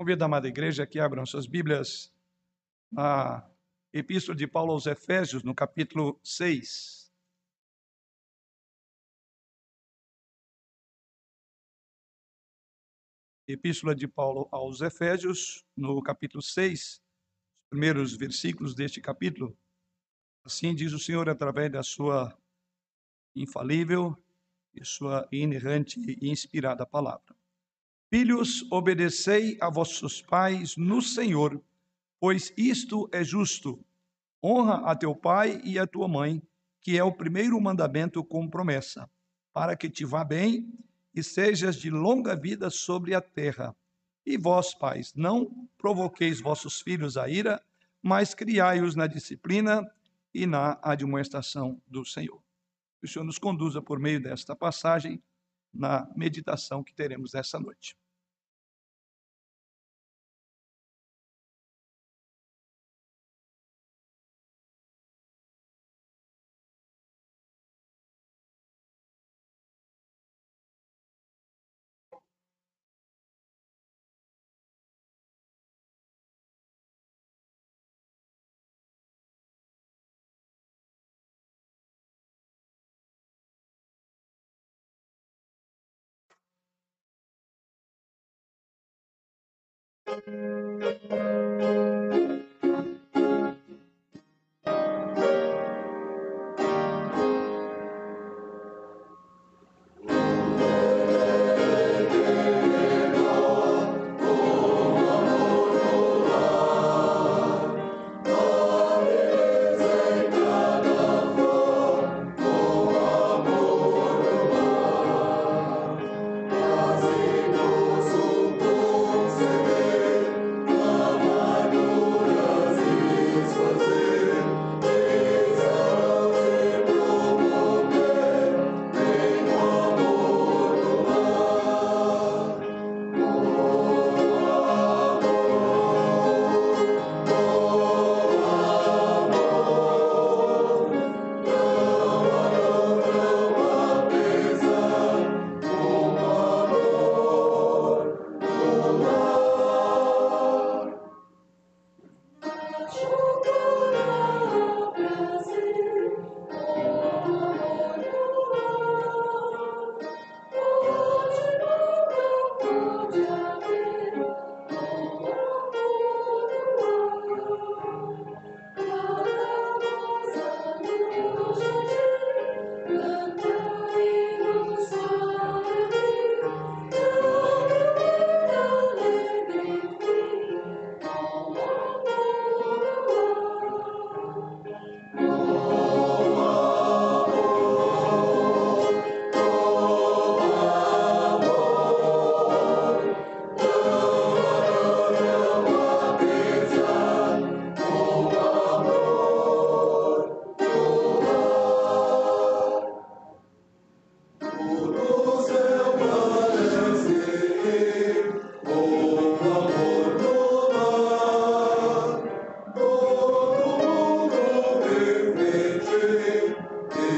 Convido a amada igreja que abram suas Bíblias na Epístola de Paulo aos Efésios, no capítulo 6. Epístola de Paulo aos Efésios, no capítulo 6, os primeiros versículos deste capítulo. Assim diz o Senhor através da sua infalível e sua inerrante e inspirada palavra. Filhos, obedecei a vossos pais no Senhor, pois isto é justo. Honra a teu pai e a tua mãe, que é o primeiro mandamento com promessa, para que te vá bem e sejas de longa vida sobre a terra. E vós, pais, não provoqueis vossos filhos a ira, mas criai-os na disciplina e na admoestação do Senhor. Que o Senhor nos conduza por meio desta passagem na meditação que teremos essa noite.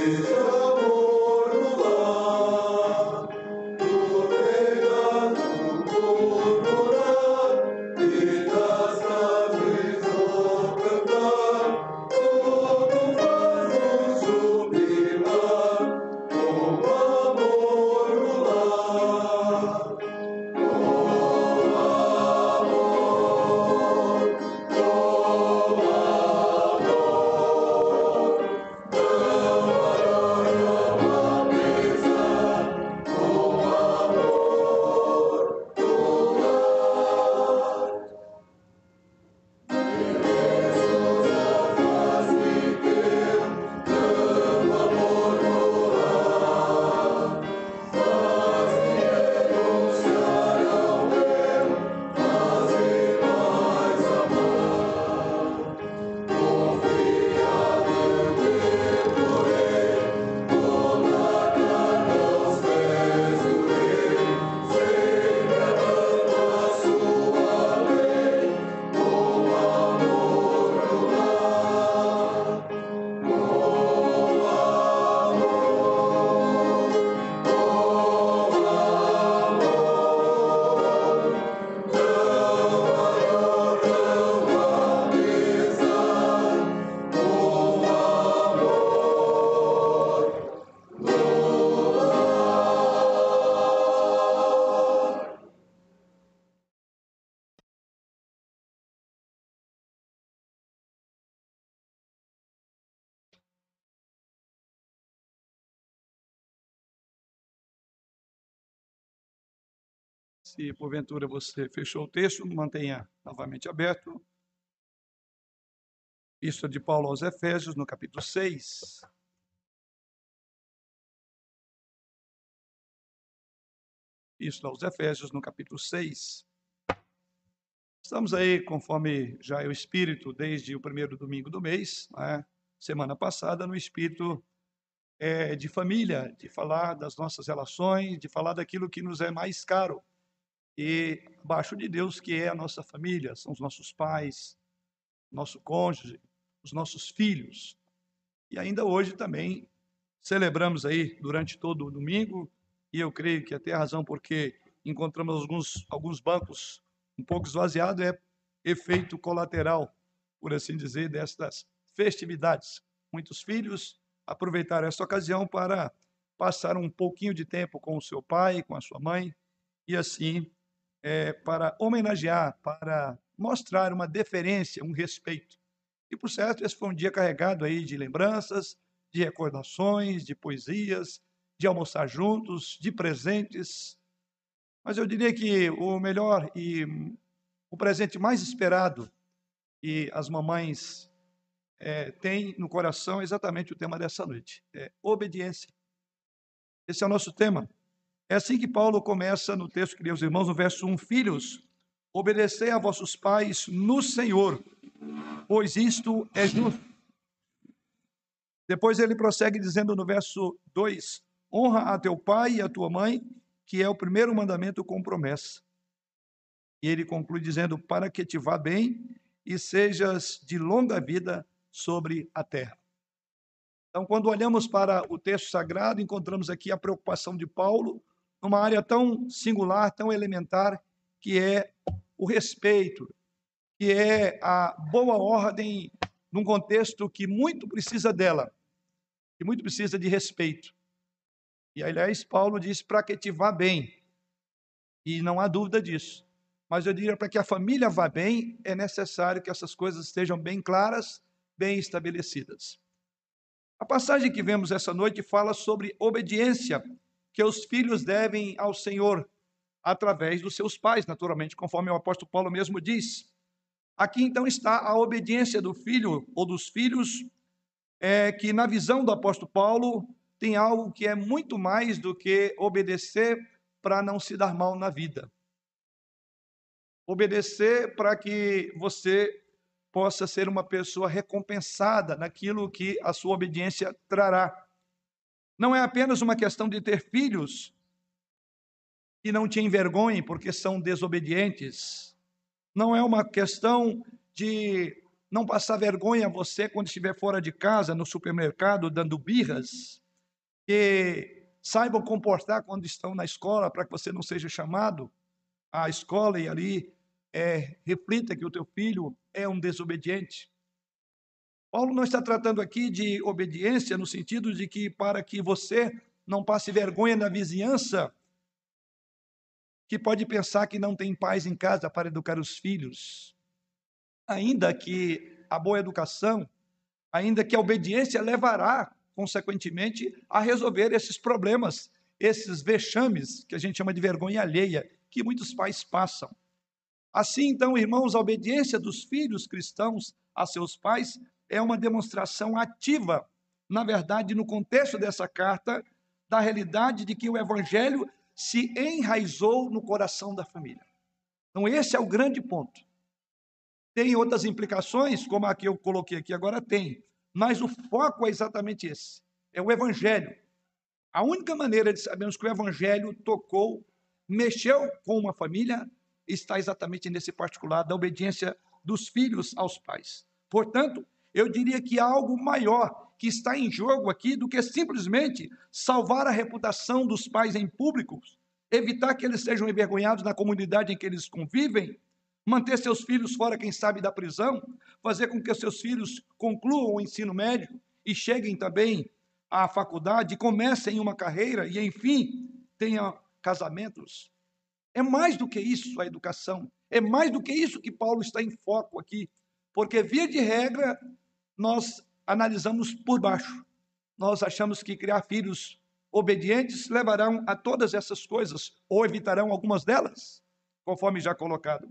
Jesus. Se porventura você fechou o texto, mantenha novamente aberto. Isso de Paulo aos Efésios, no capítulo 6. Isso aos Efésios, no capítulo 6. Estamos aí, conforme já é o espírito, desde o primeiro domingo do mês, né? semana passada, no espírito é, de família, de falar das nossas relações, de falar daquilo que nos é mais caro. E abaixo de Deus, que é a nossa família, são os nossos pais, nosso cônjuge, os nossos filhos. E ainda hoje também celebramos aí durante todo o domingo, e eu creio que até a razão porque encontramos alguns, alguns bancos um pouco esvaziados é efeito colateral, por assim dizer, destas festividades. Muitos filhos aproveitaram essa ocasião para passar um pouquinho de tempo com o seu pai, com a sua mãe, e assim, é, para homenagear, para mostrar uma deferência, um respeito. E, por certo, esse foi um dia carregado aí de lembranças, de recordações, de poesias, de almoçar juntos, de presentes. Mas eu diria que o melhor e o presente mais esperado e as mamães é, têm no coração é exatamente o tema dessa noite: é obediência. Esse é o nosso tema. É assim que Paulo começa no texto que os irmãos, no verso 1, Filhos, obedecei a vossos pais no Senhor, pois isto é justo. Depois ele prossegue dizendo no verso 2: Honra a teu pai e a tua mãe, que é o primeiro mandamento com promessa. E ele conclui dizendo: Para que te vá bem e sejas de longa vida sobre a terra. Então, quando olhamos para o texto sagrado, encontramos aqui a preocupação de Paulo numa área tão singular, tão elementar, que é o respeito, que é a boa ordem num contexto que muito precisa dela, que muito precisa de respeito. E aliás, Paulo diz para que te vá bem. E não há dúvida disso. Mas eu diria para que a família vá bem, é necessário que essas coisas estejam bem claras, bem estabelecidas. A passagem que vemos essa noite fala sobre obediência que os filhos devem ao Senhor através dos seus pais, naturalmente, conforme o apóstolo Paulo mesmo diz. Aqui então está a obediência do filho ou dos filhos, é, que na visão do apóstolo Paulo tem algo que é muito mais do que obedecer para não se dar mal na vida. Obedecer para que você possa ser uma pessoa recompensada naquilo que a sua obediência trará. Não é apenas uma questão de ter filhos que não te envergonhem porque são desobedientes não é uma questão de não passar vergonha a você quando estiver fora de casa, no supermercado, dando birras, que saibam comportar quando estão na escola, para que você não seja chamado à escola e ali é, reflita que o teu filho é um desobediente. Paulo não está tratando aqui de obediência no sentido de que para que você não passe vergonha na vizinhança, que pode pensar que não tem pais em casa para educar os filhos. Ainda que a boa educação, ainda que a obediência levará, consequentemente, a resolver esses problemas, esses vexames, que a gente chama de vergonha alheia, que muitos pais passam. Assim, então, irmãos, a obediência dos filhos cristãos a seus pais é uma demonstração ativa, na verdade, no contexto dessa carta, da realidade de que o evangelho se enraizou no coração da família. Então, esse é o grande ponto. Tem outras implicações, como a que eu coloquei aqui agora, tem. Mas o foco é exatamente esse: é o Evangelho. A única maneira de sabermos que o Evangelho tocou, mexeu com uma família, está exatamente nesse particular da obediência dos filhos aos pais. Portanto, eu diria que há algo maior que está em jogo aqui do que simplesmente salvar a reputação dos pais em público, evitar que eles sejam envergonhados na comunidade em que eles convivem, manter seus filhos fora, quem sabe, da prisão, fazer com que seus filhos concluam o ensino médio e cheguem também à faculdade, comecem uma carreira e, enfim, tenham casamentos. É mais do que isso a educação. É mais do que isso que Paulo está em foco aqui. Porque, via de regra, nós analisamos por baixo. Nós achamos que criar filhos obedientes levarão a todas essas coisas, ou evitarão algumas delas, conforme já colocado.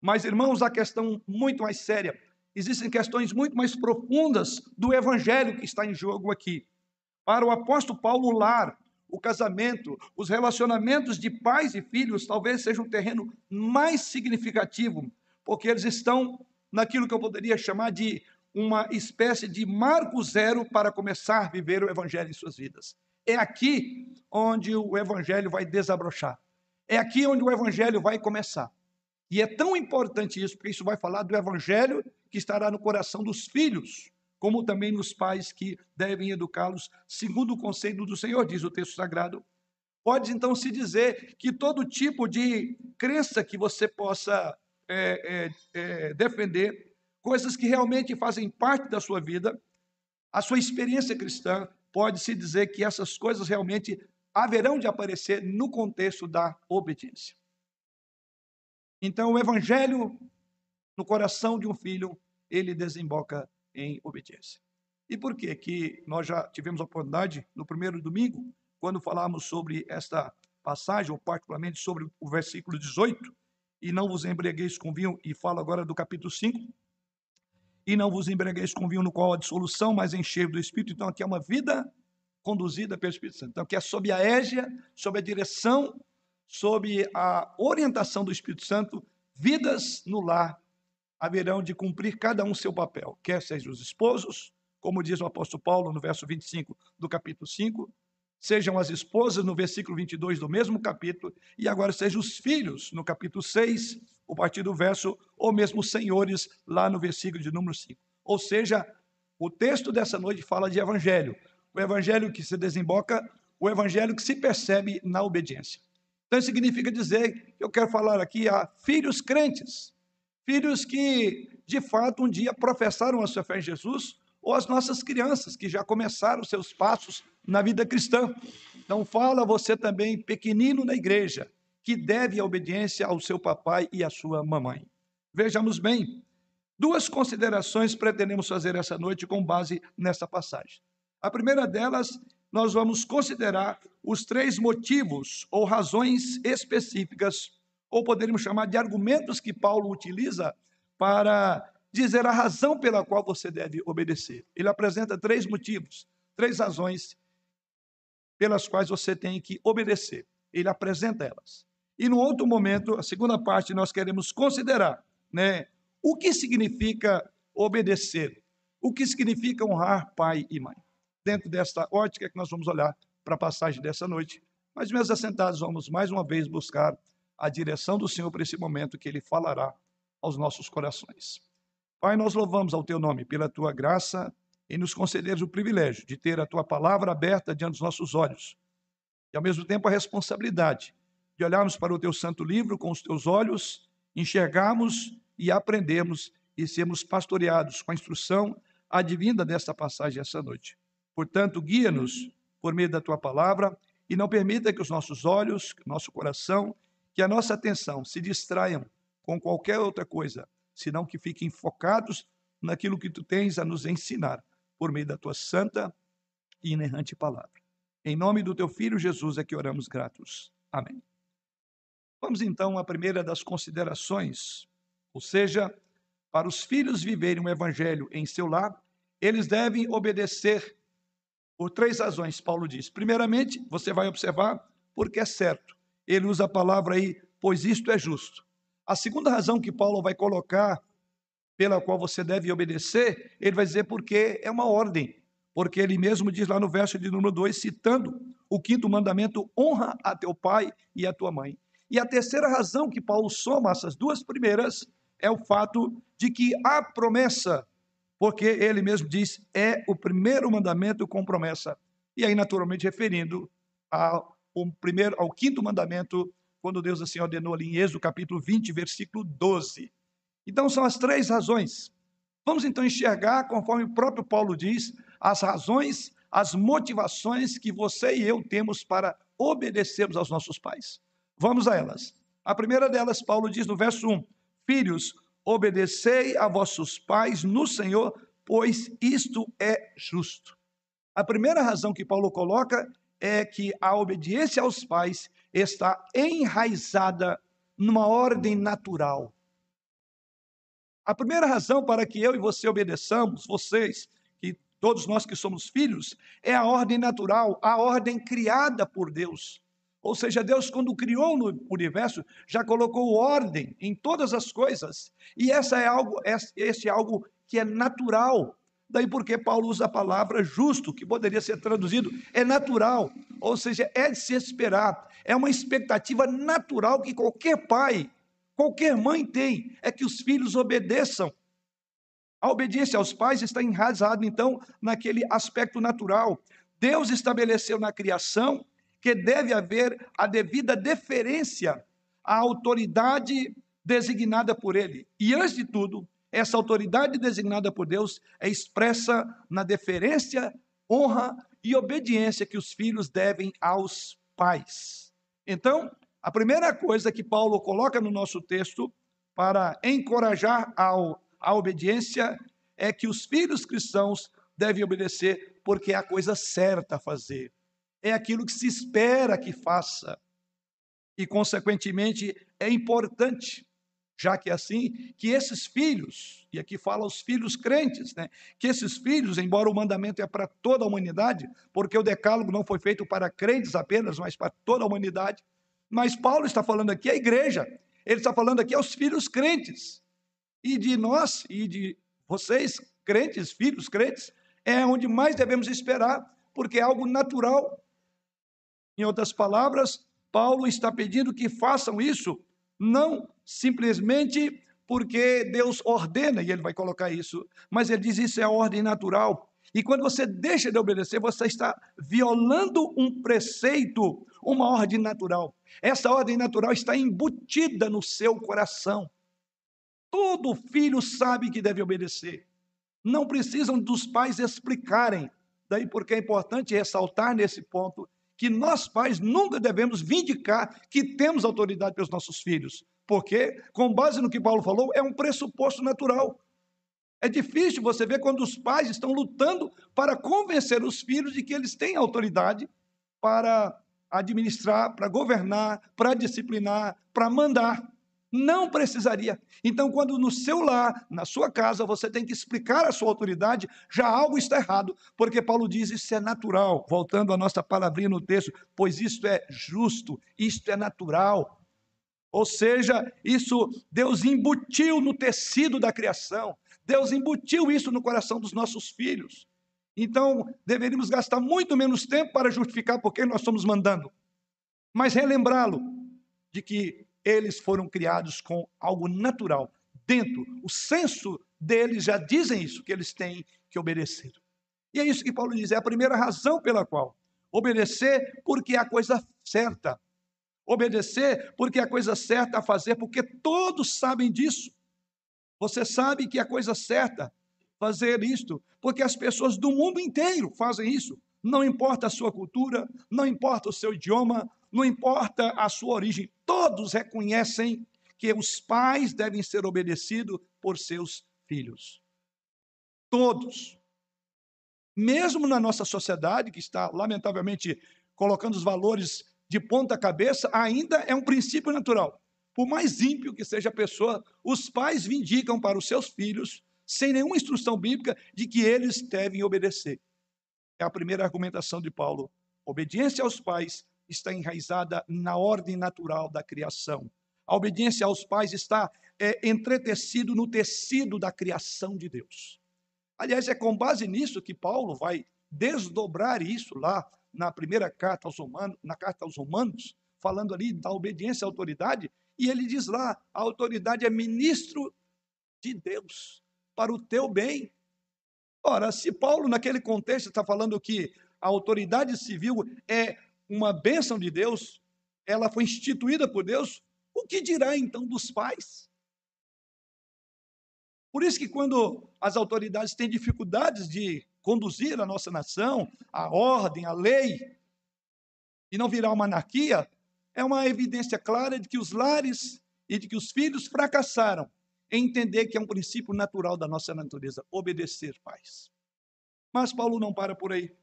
Mas, irmãos, a questão muito mais séria. Existem questões muito mais profundas do evangelho que está em jogo aqui. Para o apóstolo Paulo, o lar, o casamento, os relacionamentos de pais e filhos talvez seja um terreno mais significativo, porque eles estão naquilo que eu poderia chamar de uma espécie de marco zero para começar a viver o evangelho em suas vidas. É aqui onde o evangelho vai desabrochar. É aqui onde o evangelho vai começar. E é tão importante isso, porque isso vai falar do evangelho que estará no coração dos filhos, como também nos pais que devem educá-los segundo o conselho do Senhor, diz o texto sagrado. Pode então se dizer que todo tipo de crença que você possa é, é, é, defender, coisas que realmente fazem parte da sua vida, a sua experiência cristã, pode-se dizer que essas coisas realmente haverão de aparecer no contexto da obediência. Então, o evangelho no coração de um filho, ele desemboca em obediência. E por que que nós já tivemos a oportunidade no primeiro domingo, quando falamos sobre esta passagem, ou particularmente sobre o versículo 18, e não vos embriagueis com vinho, e falo agora do capítulo 5, e não vos embriagueis com vinho no qual há dissolução, mas encher do Espírito. Então, aqui é uma vida conduzida pelo Espírito Santo. Então, aqui é sob a égia, sob a direção, sob a orientação do Espírito Santo, vidas no lar haverão de cumprir cada um seu papel, quer sejam os esposos, como diz o apóstolo Paulo no verso 25 do capítulo 5, sejam as esposas no versículo 22 do mesmo capítulo, e agora sejam os filhos no capítulo 6, o partir do verso, ou mesmo senhores lá no versículo de número 5. Ou seja, o texto dessa noite fala de evangelho, o evangelho que se desemboca, o evangelho que se percebe na obediência. Então, significa dizer que eu quero falar aqui a filhos crentes, filhos que de fato um dia professaram a sua fé em Jesus, ou as nossas crianças que já começaram seus passos na vida cristã. Então, fala você também, pequenino na igreja, que deve a obediência ao seu papai e à sua mamãe. Vejamos bem, duas considerações pretendemos fazer essa noite com base nessa passagem. A primeira delas, nós vamos considerar os três motivos ou razões específicas ou poderíamos chamar de argumentos que Paulo utiliza para dizer a razão pela qual você deve obedecer. Ele apresenta três motivos, três razões pelas quais você tem que obedecer. Ele apresenta elas. E no outro momento, a segunda parte, nós queremos considerar, né, o que significa obedecer, o que significa honrar pai e mãe. Dentro desta ótica que nós vamos olhar para a passagem dessa noite. Mas, meus assentados, vamos mais uma vez buscar a direção do Senhor para esse momento que Ele falará aos nossos corações. Pai, nós louvamos ao Teu nome pela Tua graça e nos concederes o privilégio de ter a Tua palavra aberta diante dos nossos olhos e, ao mesmo tempo, a responsabilidade de olharmos para o Teu santo livro com os Teus olhos, enxergarmos e aprendermos e sermos pastoreados com a instrução advinda desta passagem essa noite. Portanto, guia-nos por meio da Tua palavra e não permita que os nossos olhos, nosso coração que a nossa atenção se distraiam com qualquer outra coisa, senão que fiquem focados naquilo que tu tens a nos ensinar por meio da tua santa e inerrante palavra. Em nome do teu filho Jesus é que oramos gratos. Amém. Vamos então à primeira das considerações, ou seja, para os filhos viverem o evangelho em seu lar, eles devem obedecer por três razões, Paulo diz. Primeiramente, você vai observar porque é certo ele usa a palavra aí, pois isto é justo. A segunda razão que Paulo vai colocar, pela qual você deve obedecer, ele vai dizer porque é uma ordem. Porque ele mesmo diz lá no verso de número 2, citando o quinto mandamento: honra a teu pai e a tua mãe. E a terceira razão que Paulo soma essas duas primeiras é o fato de que a promessa, porque ele mesmo diz, é o primeiro mandamento com promessa. E aí, naturalmente, referindo ao primeiro, ao quinto mandamento, quando Deus assim ordenou ali em Êxodo capítulo 20, versículo 12. Então são as três razões. Vamos então enxergar, conforme o próprio Paulo diz, as razões, as motivações que você e eu temos para obedecermos aos nossos pais. Vamos a elas. A primeira delas, Paulo diz no verso 1: Filhos, obedecei a vossos pais no Senhor, pois isto é justo. A primeira razão que Paulo coloca é que a obediência aos pais está enraizada numa ordem natural. A primeira razão para que eu e você obedeçamos, vocês, que todos nós que somos filhos, é a ordem natural, a ordem criada por Deus. Ou seja, Deus, quando criou no universo, já colocou ordem em todas as coisas. E essa é algo, esse é algo que é natural. Daí porque Paulo usa a palavra justo, que poderia ser traduzido, é natural. Ou seja, é de se esperar. É uma expectativa natural que qualquer pai, qualquer mãe tem, é que os filhos obedeçam. A obediência aos pais está enraizada, então, naquele aspecto natural. Deus estabeleceu na criação que deve haver a devida deferência à autoridade designada por ele. E, antes de tudo, essa autoridade designada por Deus é expressa na deferência, honra e obediência que os filhos devem aos pais. Então, a primeira coisa que Paulo coloca no nosso texto para encorajar ao, a obediência é que os filhos cristãos devem obedecer porque é a coisa certa a fazer é aquilo que se espera que faça. E, consequentemente, é importante, já que é assim, que esses filhos, e aqui fala os filhos crentes, né? que esses filhos, embora o mandamento é para toda a humanidade, porque o decálogo não foi feito para crentes apenas, mas para toda a humanidade, mas Paulo está falando aqui à igreja, ele está falando aqui aos filhos crentes, e de nós, e de vocês, crentes, filhos crentes, é onde mais devemos esperar, porque é algo natural em outras palavras, Paulo está pedindo que façam isso, não simplesmente porque Deus ordena, e ele vai colocar isso, mas ele diz isso é a ordem natural. E quando você deixa de obedecer, você está violando um preceito, uma ordem natural. Essa ordem natural está embutida no seu coração. Todo filho sabe que deve obedecer. Não precisam dos pais explicarem. Daí porque é importante ressaltar nesse ponto que nós pais nunca devemos vindicar que temos autoridade pelos nossos filhos, porque, com base no que Paulo falou, é um pressuposto natural. É difícil você ver quando os pais estão lutando para convencer os filhos de que eles têm autoridade para administrar, para governar, para disciplinar, para mandar. Não precisaria. Então, quando no seu lar, na sua casa, você tem que explicar a sua autoridade, já algo está errado, porque Paulo diz isso é natural. Voltando à nossa palavrinha no texto, pois isto é justo, isto é natural. Ou seja, isso Deus embutiu no tecido da criação, Deus embutiu isso no coração dos nossos filhos. Então, deveríamos gastar muito menos tempo para justificar por que nós estamos mandando, mas relembrá-lo de que eles foram criados com algo natural. Dentro, o senso deles já dizem isso, que eles têm que obedecer. E é isso que Paulo diz, é a primeira razão pela qual. Obedecer porque é a coisa certa. Obedecer porque é a coisa certa a fazer, porque todos sabem disso. Você sabe que é a coisa certa fazer isto, porque as pessoas do mundo inteiro fazem isso. Não importa a sua cultura, não importa o seu idioma, não importa a sua origem, todos reconhecem que os pais devem ser obedecidos por seus filhos. Todos. Mesmo na nossa sociedade, que está, lamentavelmente, colocando os valores de ponta cabeça, ainda é um princípio natural. Por mais ímpio que seja a pessoa, os pais vindicam para os seus filhos, sem nenhuma instrução bíblica, de que eles devem obedecer. É a primeira argumentação de Paulo. Obediência aos pais está enraizada na ordem natural da criação. A obediência aos pais está é, entretecido no tecido da criação de Deus. Aliás, é com base nisso que Paulo vai desdobrar isso lá na primeira carta aos Romanos, na carta aos Romanos, falando ali da obediência à autoridade, e ele diz lá: a autoridade é ministro de Deus para o teu bem. Ora, se Paulo, naquele contexto, está falando que a autoridade civil é uma bênção de Deus, ela foi instituída por Deus, o que dirá então dos pais? Por isso que quando as autoridades têm dificuldades de conduzir a nossa nação, a ordem, a lei, e não virar uma anarquia, é uma evidência clara de que os lares e de que os filhos fracassaram em entender que é um princípio natural da nossa natureza, obedecer pais. Mas Paulo não para por aí.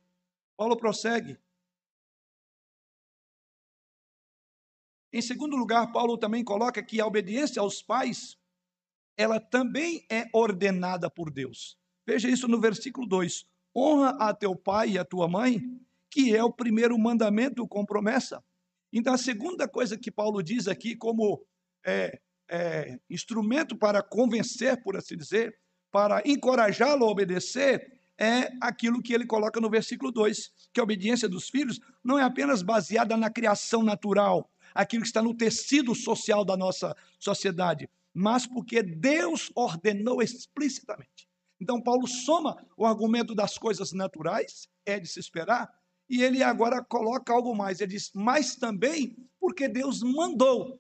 Paulo prossegue Em segundo lugar, Paulo também coloca que a obediência aos pais, ela também é ordenada por Deus. Veja isso no versículo 2: honra a teu pai e a tua mãe, que é o primeiro mandamento com promessa. Então, a segunda coisa que Paulo diz aqui, como é, é, instrumento para convencer, por assim dizer, para encorajá-lo a obedecer, é aquilo que ele coloca no versículo 2, que a obediência dos filhos não é apenas baseada na criação natural, aquilo que está no tecido social da nossa sociedade, mas porque Deus ordenou explicitamente. Então, Paulo soma o argumento das coisas naturais, é de se esperar, e ele agora coloca algo mais. Ele diz, mas também porque Deus mandou.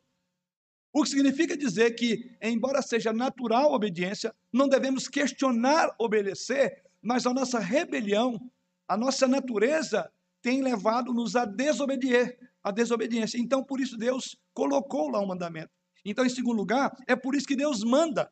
O que significa dizer que, embora seja natural a obediência, não devemos questionar obedecer, mas a nossa rebelião, a nossa natureza tem levado-nos a desobedecer, a desobediência. Então, por isso Deus colocou lá um mandamento. Então, em segundo lugar, é por isso que Deus manda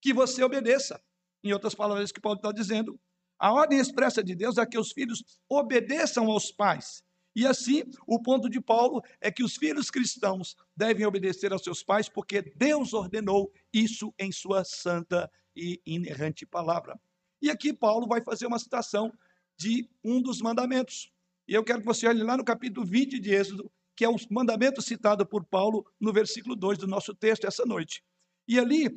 que você obedeça. Em outras palavras, que Paulo está dizendo, a ordem expressa de Deus é que os filhos obedeçam aos pais. E assim, o ponto de Paulo é que os filhos cristãos devem obedecer aos seus pais, porque Deus ordenou isso em sua santa e inerrante palavra. E aqui Paulo vai fazer uma citação de um dos mandamentos. E eu quero que você olhe lá no capítulo 20 de Êxodo, que é o mandamento citado por Paulo no versículo 2 do nosso texto essa noite. E ali,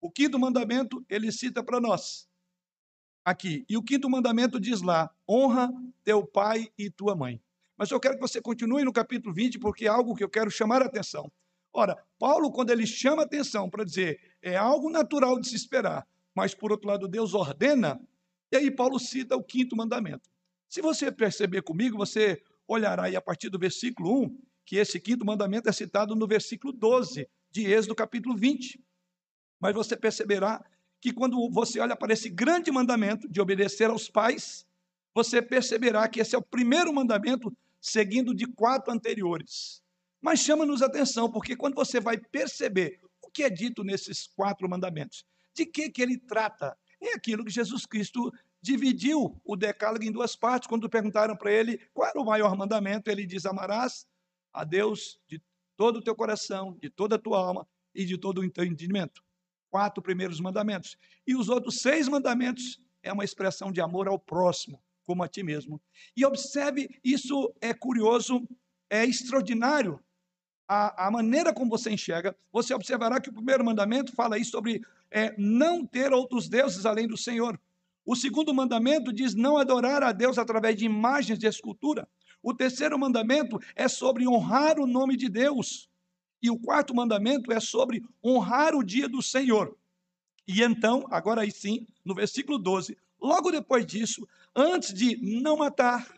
o quinto mandamento, ele cita para nós aqui. E o quinto mandamento diz lá: honra teu pai e tua mãe. Mas eu quero que você continue no capítulo 20, porque é algo que eu quero chamar a atenção. Ora, Paulo, quando ele chama a atenção para dizer é algo natural de se esperar, mas por outro lado Deus ordena, e aí Paulo cita o quinto mandamento. Se você perceber comigo, você olhará aí a partir do versículo 1, que esse quinto mandamento é citado no versículo 12 de Êxodo capítulo 20. Mas você perceberá que quando você olha para esse grande mandamento de obedecer aos pais, você perceberá que esse é o primeiro mandamento seguindo de quatro anteriores. Mas chama-nos atenção, porque quando você vai perceber o que é dito nesses quatro mandamentos, de que, que ele trata? É aquilo que Jesus Cristo dividiu o decálogo em duas partes. Quando perguntaram para ele qual era o maior mandamento, ele diz: Amarás a Deus de todo o teu coração, de toda a tua alma e de todo o teu entendimento quatro primeiros mandamentos. E os outros seis mandamentos é uma expressão de amor ao próximo, como a ti mesmo. E observe, isso é curioso, é extraordinário. A, a maneira como você enxerga, você observará que o primeiro mandamento fala aí sobre é, não ter outros deuses além do Senhor. O segundo mandamento diz não adorar a Deus através de imagens de escultura. O terceiro mandamento é sobre honrar o nome de Deus. E o quarto mandamento é sobre honrar o dia do Senhor. E então, agora aí sim, no versículo 12, logo depois disso, antes de não matar,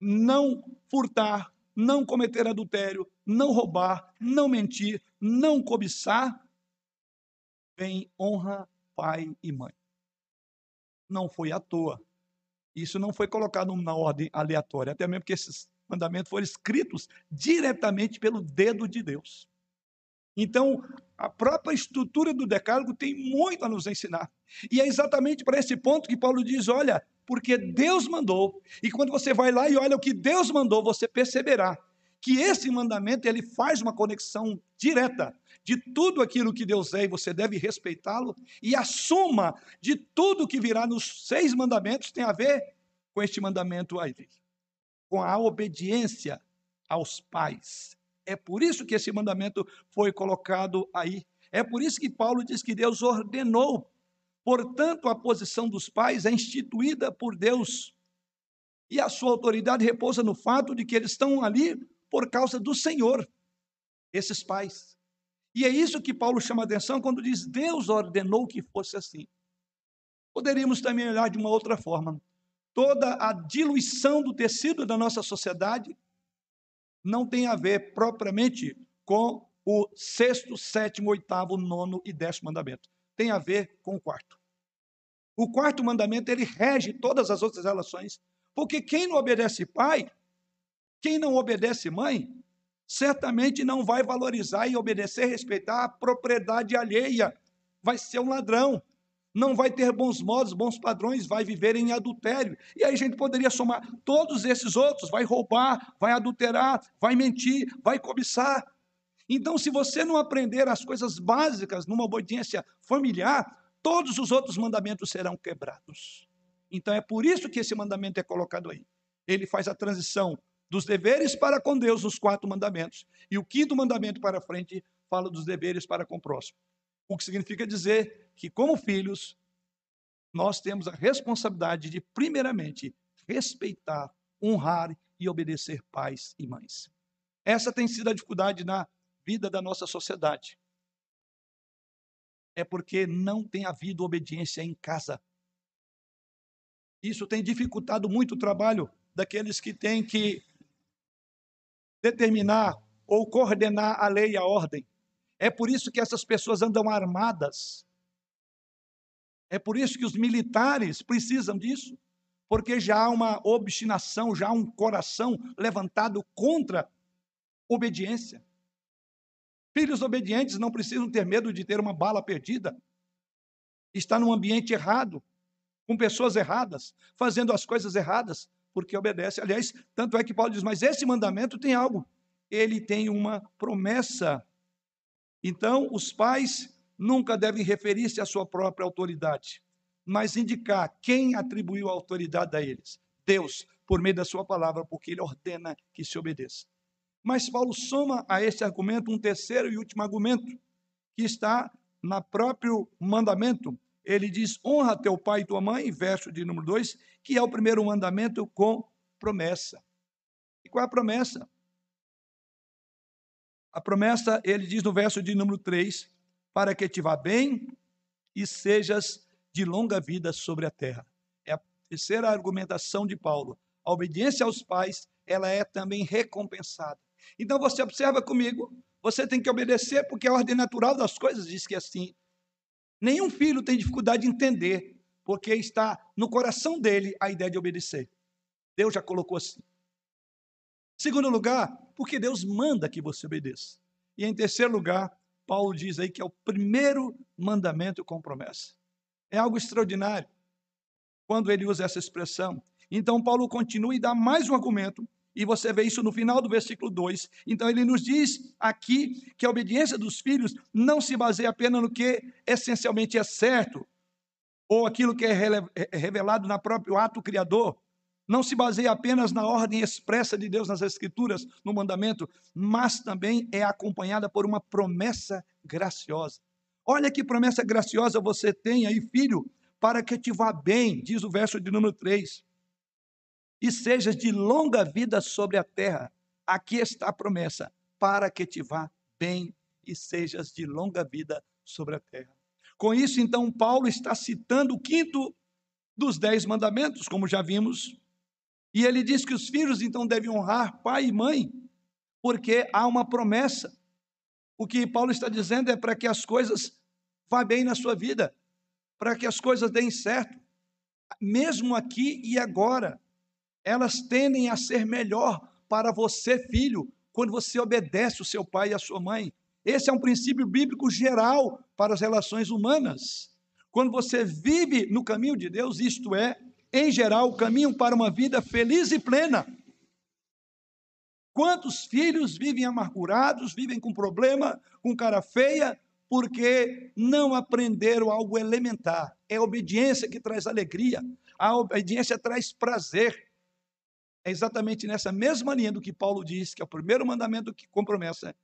não furtar, não cometer adultério, não roubar, não mentir, não cobiçar, vem honra pai e mãe. Não foi à toa. Isso não foi colocado na ordem aleatória, até mesmo porque esses mandamentos foram escritos diretamente pelo dedo de Deus. Então, a própria estrutura do decálogo tem muito a nos ensinar. E é exatamente para esse ponto que Paulo diz: olha, porque Deus mandou. E quando você vai lá e olha o que Deus mandou, você perceberá que esse mandamento ele faz uma conexão direta de tudo aquilo que Deus é e você deve respeitá-lo, e a soma de tudo que virá nos seis mandamentos tem a ver com este mandamento aí, com a obediência aos pais. É por isso que esse mandamento foi colocado aí. É por isso que Paulo diz que Deus ordenou. Portanto, a posição dos pais é instituída por Deus. E a sua autoridade repousa no fato de que eles estão ali por causa do Senhor, esses pais. E é isso que Paulo chama atenção quando diz Deus ordenou que fosse assim. Poderíamos também olhar de uma outra forma. Toda a diluição do tecido da nossa sociedade não tem a ver propriamente com o sexto, sétimo, oitavo, nono e décimo mandamento. Tem a ver com o quarto. O quarto mandamento ele rege todas as outras relações, porque quem não obedece pai, quem não obedece mãe, certamente não vai valorizar e obedecer, respeitar a propriedade alheia. Vai ser um ladrão, não vai ter bons modos, bons padrões, vai viver em adultério. E aí a gente poderia somar todos esses outros: vai roubar, vai adulterar, vai mentir, vai cobiçar. Então, se você não aprender as coisas básicas numa obediência familiar, todos os outros mandamentos serão quebrados. Então, é por isso que esse mandamento é colocado aí. Ele faz a transição dos deveres para com Deus nos quatro mandamentos. E o quinto mandamento para frente fala dos deveres para com o próximo. O que significa dizer que, como filhos, nós temos a responsabilidade de, primeiramente, respeitar, honrar e obedecer pais e mães. Essa tem sido a dificuldade na vida da nossa sociedade. É porque não tem havido obediência em casa. Isso tem dificultado muito o trabalho daqueles que têm que determinar ou coordenar a lei e a ordem. É por isso que essas pessoas andam armadas. É por isso que os militares precisam disso, porque já há uma obstinação, já há um coração levantado contra obediência. Filhos obedientes não precisam ter medo de ter uma bala perdida. Está num ambiente errado, com pessoas erradas, fazendo as coisas erradas, porque obedece. Aliás, tanto é que Paulo diz: Mas esse mandamento tem algo. Ele tem uma promessa. Então, os pais nunca devem referir-se à sua própria autoridade, mas indicar quem atribuiu a autoridade a eles. Deus, por meio da sua palavra, porque ele ordena que se obedeça. Mas Paulo soma a esse argumento um terceiro e último argumento, que está no próprio mandamento. Ele diz: honra teu pai e tua mãe, verso de número 2, que é o primeiro mandamento com promessa. E qual é a promessa? A promessa, ele diz no verso de número 3, para que te vá bem e sejas de longa vida sobre a terra. É a terceira argumentação de Paulo. A obediência aos pais, ela é também recompensada. Então você observa comigo, você tem que obedecer porque a ordem natural das coisas diz que é assim. Nenhum filho tem dificuldade de entender, porque está no coração dele a ideia de obedecer. Deus já colocou assim. Segundo lugar, porque Deus manda que você obedeça. E em terceiro lugar, Paulo diz aí que é o primeiro mandamento com promessa. É algo extraordinário quando ele usa essa expressão. Então, Paulo continua e dá mais um argumento e você vê isso no final do versículo 2. Então ele nos diz aqui que a obediência dos filhos não se baseia apenas no que essencialmente é certo, ou aquilo que é, é revelado na próprio ato criador. Não se baseia apenas na ordem expressa de Deus nas Escrituras, no mandamento, mas também é acompanhada por uma promessa graciosa. Olha que promessa graciosa você tem aí, filho, para que te vá bem, diz o verso de número 3 e sejas de longa vida sobre a terra. Aqui está a promessa, para que te vá bem e sejas de longa vida sobre a terra. Com isso, então, Paulo está citando o quinto dos dez mandamentos, como já vimos, e ele diz que os filhos, então, devem honrar pai e mãe, porque há uma promessa. O que Paulo está dizendo é para que as coisas vá bem na sua vida, para que as coisas deem certo, mesmo aqui e agora elas tendem a ser melhor para você, filho, quando você obedece o seu pai e a sua mãe. Esse é um princípio bíblico geral para as relações humanas. Quando você vive no caminho de Deus, isto é, em geral, o caminho para uma vida feliz e plena. Quantos filhos vivem amargurados, vivem com problema, com cara feia, porque não aprenderam algo elementar? É a obediência que traz alegria, a obediência traz prazer. É exatamente nessa mesma linha do que Paulo diz, que é o primeiro mandamento que com promessa,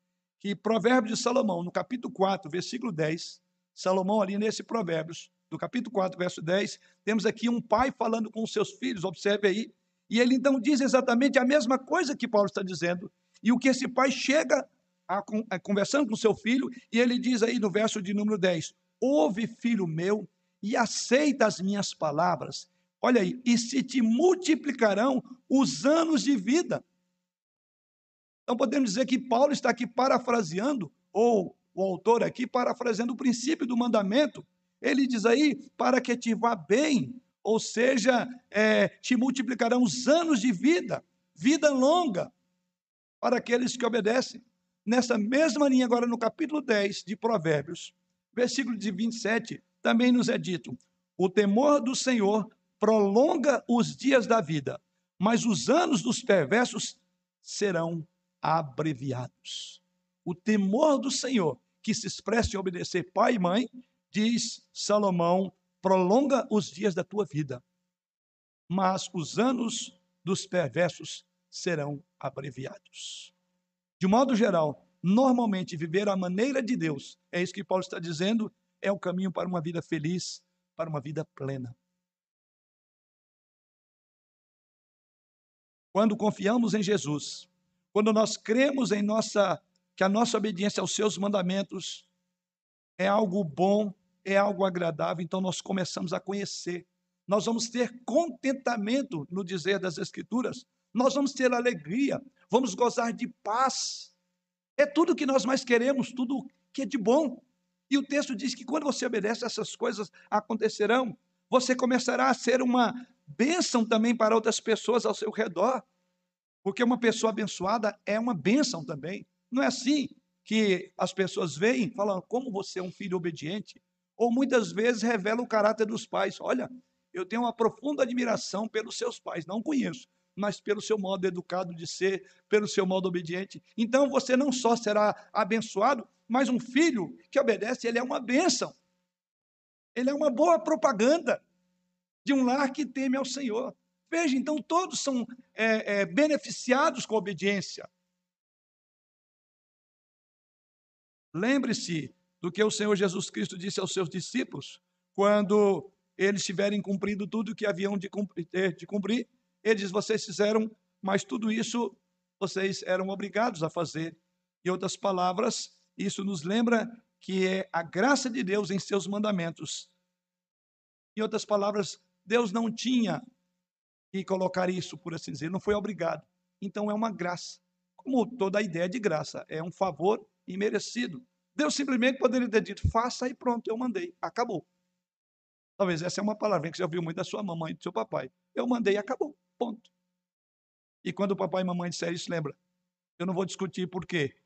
que Provérbios de Salomão, no capítulo 4, versículo 10, Salomão ali nesse Provérbios, do capítulo 4, verso 10, temos aqui um pai falando com os seus filhos, observe aí, e ele então diz exatamente a mesma coisa que Paulo está dizendo, e o que esse pai chega a, a, conversando com seu filho, e ele diz aí no verso de número 10, ouve filho meu, e aceita as minhas palavras, Olha aí, e se te multiplicarão os anos de vida. Então podemos dizer que Paulo está aqui parafraseando, ou o autor aqui parafraseando o princípio do mandamento. Ele diz aí, para que te vá bem, ou seja, é, te multiplicarão os anos de vida, vida longa, para aqueles que obedecem. Nessa mesma linha, agora no capítulo 10 de Provérbios, versículo de 27, também nos é dito: o temor do Senhor prolonga os dias da vida, mas os anos dos perversos serão abreviados. o temor do Senhor, que se expressa em obedecer pai e mãe, diz Salomão, prolonga os dias da tua vida, mas os anos dos perversos serão abreviados. De modo geral, normalmente viver a maneira de Deus, é isso que Paulo está dizendo, é o caminho para uma vida feliz, para uma vida plena. Quando confiamos em Jesus, quando nós cremos em nossa que a nossa obediência aos seus mandamentos é algo bom, é algo agradável, então nós começamos a conhecer. Nós vamos ter contentamento no dizer das Escrituras, nós vamos ter alegria, vamos gozar de paz. É tudo que nós mais queremos, tudo que é de bom. E o texto diz que quando você obedece, essas coisas acontecerão. Você começará a ser uma bênção também para outras pessoas ao seu redor. Porque uma pessoa abençoada é uma bênção também. Não é assim que as pessoas veem, falam como você é um filho obediente, ou muitas vezes revela o caráter dos pais. Olha, eu tenho uma profunda admiração pelos seus pais, não conheço, mas pelo seu modo educado de ser, pelo seu modo obediente. Então você não só será abençoado, mas um filho que obedece, ele é uma bênção. Ele é uma boa propaganda de um lar que teme ao Senhor. Veja, então todos são é, é, beneficiados com a obediência. Lembre-se do que o Senhor Jesus Cristo disse aos seus discípulos quando eles tiverem cumprido tudo o que haviam de cumprir, de cumprir. Ele diz: Vocês fizeram, mas tudo isso vocês eram obrigados a fazer. Em outras palavras, isso nos lembra que é a graça de Deus em seus mandamentos. Em outras palavras, Deus não tinha que colocar isso, por assim dizer, não foi obrigado. Então é uma graça. Como toda a ideia de graça, é um favor imerecido. Deus simplesmente poderia ter dito: faça e pronto, eu mandei, acabou. Talvez essa é uma palavra que você ouviu muito da sua mamãe e do seu papai. Eu mandei e acabou, ponto. E quando o papai e mamãe disserem isso, lembra? Eu não vou discutir por quê.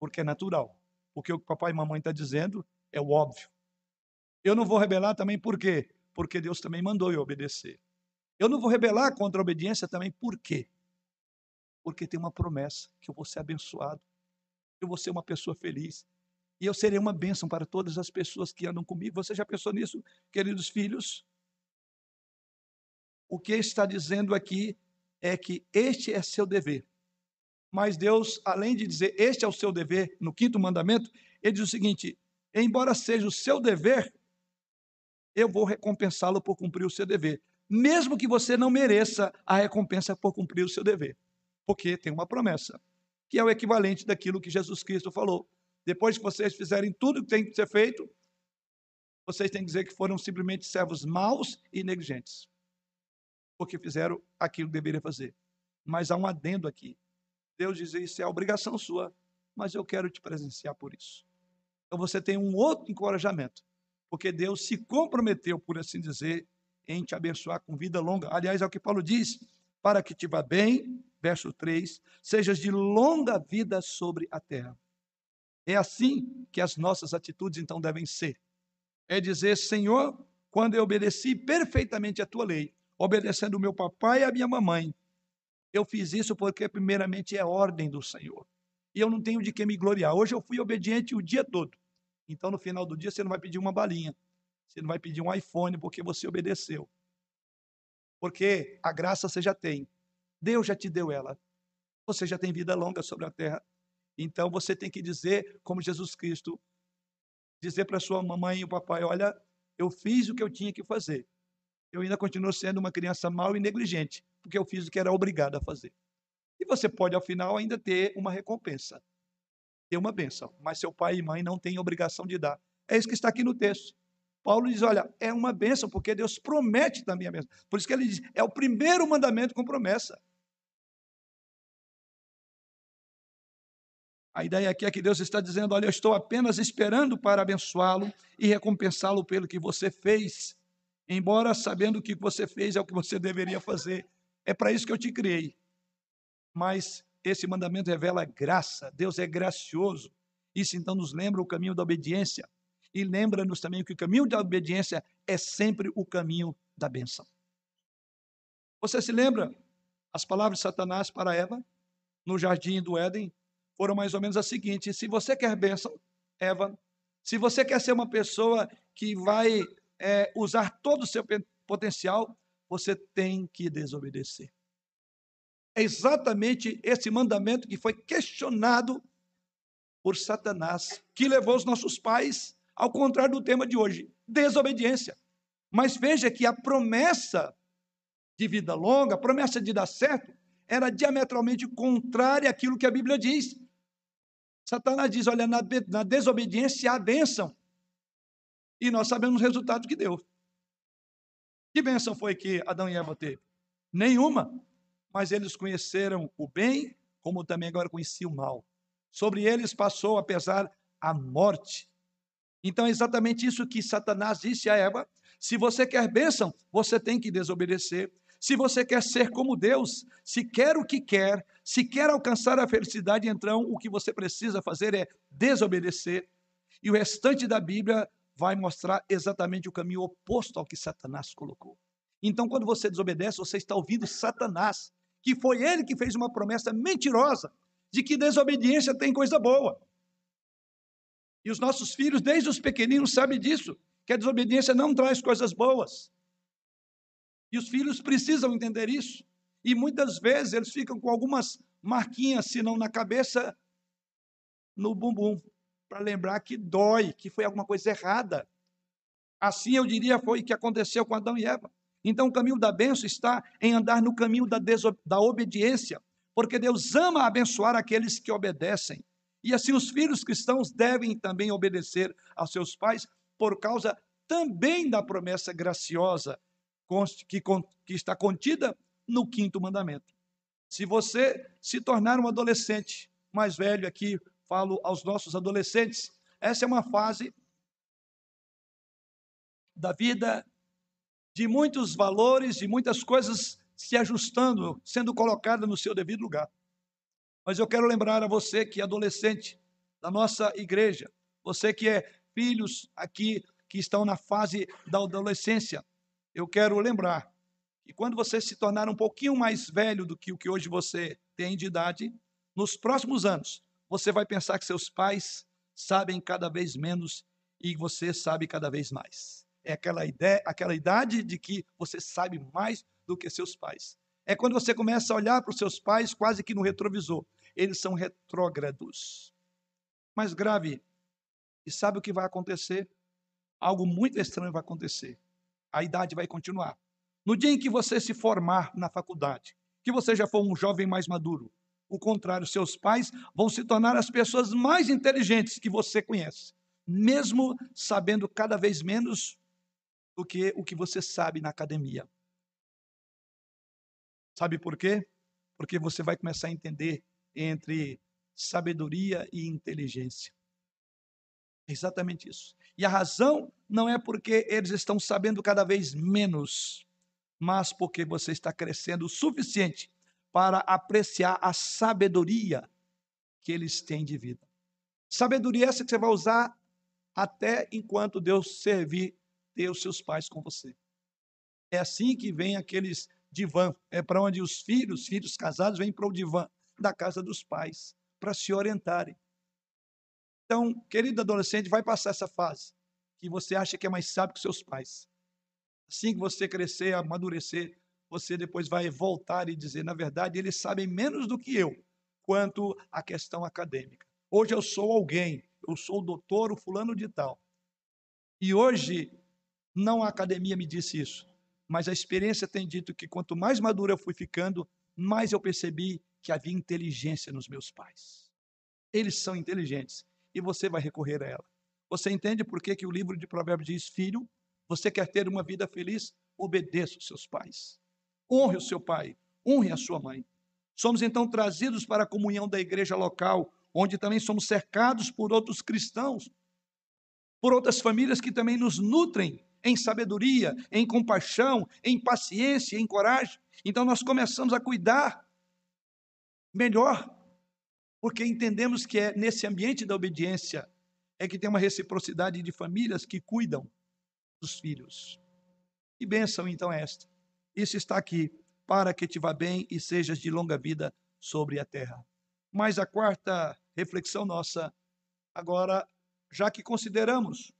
Porque é natural. Porque o que o papai e mamãe estão tá dizendo é o óbvio. Eu não vou rebelar também por quê? Porque Deus também mandou eu obedecer. Eu não vou rebelar contra a obediência também por quê? Porque tem uma promessa que eu vou ser abençoado eu vou ser uma pessoa feliz. E eu serei uma bênção para todas as pessoas que andam comigo. Você já pensou nisso, queridos filhos? O que está dizendo aqui é que este é seu dever. Mas Deus, além de dizer este é o seu dever, no quinto mandamento, ele diz o seguinte: embora seja o seu dever, eu vou recompensá-lo por cumprir o seu dever, mesmo que você não mereça a recompensa por cumprir o seu dever, porque tem uma promessa que é o equivalente daquilo que Jesus Cristo falou. Depois que vocês fizerem tudo que tem que ser feito, vocês têm que dizer que foram simplesmente servos maus e negligentes, porque fizeram aquilo que deveriam fazer. Mas há um adendo aqui. Deus diz: Isso é obrigação sua, mas eu quero te presenciar por isso. Então você tem um outro encorajamento, porque Deus se comprometeu, por assim dizer, em te abençoar com vida longa. Aliás, é o que Paulo diz: para que te vá bem verso 3, sejas de longa vida sobre a terra. É assim que as nossas atitudes então devem ser. É dizer, Senhor, quando eu obedeci perfeitamente a tua lei, obedecendo o meu papai e a minha mamãe, eu fiz isso porque primeiramente é ordem do Senhor. E eu não tenho de que me gloriar. Hoje eu fui obediente o dia todo. Então no final do dia você não vai pedir uma balinha. Você não vai pedir um iPhone porque você obedeceu. Porque a graça você já tem. Deus já te deu ela. Você já tem vida longa sobre a terra. Então você tem que dizer, como Jesus Cristo, dizer para sua mamãe e o papai: Olha, eu fiz o que eu tinha que fazer. Eu ainda continuo sendo uma criança mal e negligente, porque eu fiz o que era obrigado a fazer. E você pode, ao final, ainda ter uma recompensa, ter uma bênção, mas seu pai e mãe não têm obrigação de dar. É isso que está aqui no texto. Paulo diz: olha, é uma bênção, porque Deus promete também a bênção. Por isso que ele diz: é o primeiro mandamento com promessa. A ideia aqui é que Deus está dizendo: olha, eu estou apenas esperando para abençoá-lo e recompensá-lo pelo que você fez, embora sabendo que o que você fez é o que você deveria fazer. É para isso que eu te criei. Mas esse mandamento revela graça, Deus é gracioso. Isso então nos lembra o caminho da obediência e lembra-nos também que o caminho da obediência é sempre o caminho da benção. Você se lembra as palavras de Satanás para Eva no jardim do Éden? foram mais ou menos a seguinte: se você quer bênção, Eva, se você quer ser uma pessoa que vai é, usar todo o seu potencial, você tem que desobedecer. É exatamente esse mandamento que foi questionado por Satanás, que levou os nossos pais ao contrário do tema de hoje, desobediência. Mas veja que a promessa de vida longa, a promessa de dar certo, era diametralmente contrária àquilo que a Bíblia diz. Satanás diz: olha, na, na desobediência há bênção. E nós sabemos o resultado que deu. Que bênção foi que Adão e Eva teve? Nenhuma. Mas eles conheceram o bem, como também agora conheciam o mal. Sobre eles passou a pesar a morte. Então é exatamente isso que Satanás disse a Eva. Se você quer bênção, você tem que desobedecer. Se você quer ser como Deus, se quer o que quer, se quer alcançar a felicidade, então o que você precisa fazer é desobedecer. E o restante da Bíblia vai mostrar exatamente o caminho oposto ao que Satanás colocou. Então, quando você desobedece, você está ouvindo Satanás, que foi ele que fez uma promessa mentirosa de que desobediência tem coisa boa. E os nossos filhos, desde os pequeninos, sabem disso, que a desobediência não traz coisas boas. E os filhos precisam entender isso. E muitas vezes eles ficam com algumas marquinhas, se não na cabeça, no bumbum, para lembrar que dói, que foi alguma coisa errada. Assim eu diria foi o que aconteceu com Adão e Eva. Então o caminho da bênção está em andar no caminho da, da obediência, porque Deus ama abençoar aqueles que obedecem. E assim os filhos cristãos devem também obedecer aos seus pais por causa também da promessa graciosa que, está contida no quinto mandamento. Se você se tornar um adolescente mais velho aqui, falo aos nossos adolescentes, essa é uma fase da vida de muitos valores e muitas coisas se ajustando, sendo colocada no seu devido lugar. Mas eu quero lembrar a você que é adolescente da nossa igreja, você que é filhos aqui que estão na fase da adolescência, eu quero lembrar que quando você se tornar um pouquinho mais velho do que o que hoje você tem de idade, nos próximos anos, você vai pensar que seus pais sabem cada vez menos e você sabe cada vez mais. É aquela ideia, aquela idade de que você sabe mais do que seus pais. É quando você começa a olhar para os seus pais quase que no retrovisor. Eles são retrógrados. Mais grave, e sabe o que vai acontecer? Algo muito estranho vai acontecer. A idade vai continuar. No dia em que você se formar na faculdade, que você já for um jovem mais maduro, o contrário, seus pais vão se tornar as pessoas mais inteligentes que você conhece, mesmo sabendo cada vez menos do que o que você sabe na academia. Sabe por quê? Porque você vai começar a entender entre sabedoria e inteligência. É exatamente isso. E a razão não é porque eles estão sabendo cada vez menos, mas porque você está crescendo o suficiente para apreciar a sabedoria que eles têm de vida. Sabedoria essa que você vai usar até enquanto Deus servir ter os seus pais com você. É assim que vem aqueles divã, é para onde os filhos, filhos casados, vêm para o divã da casa dos pais, para se orientarem. Então, querido adolescente, vai passar essa fase que você acha que é mais sábio que seus pais. Assim que você crescer, amadurecer, você depois vai voltar e dizer, na verdade, eles sabem menos do que eu quanto à questão acadêmica. Hoje eu sou alguém, eu sou o doutor, o fulano de tal. E hoje, não a academia me disse isso, mas a experiência tem dito que quanto mais maduro eu fui ficando, mais eu percebi que havia inteligência nos meus pais. Eles são inteligentes e você vai recorrer a ela. Você entende por que, que o livro de Provérbios diz: Filho, você quer ter uma vida feliz? Obedeça os seus pais. Honre o seu pai, honre a sua mãe. Somos então trazidos para a comunhão da igreja local, onde também somos cercados por outros cristãos, por outras famílias que também nos nutrem em sabedoria, em compaixão, em paciência, em coragem. Então nós começamos a cuidar melhor, porque entendemos que é nesse ambiente da obediência é que tem uma reciprocidade de famílias que cuidam dos filhos. Que bênção então é esta. Isso está aqui para que te vá bem e sejas de longa vida sobre a terra. Mas a quarta reflexão nossa. Agora, já que consideramos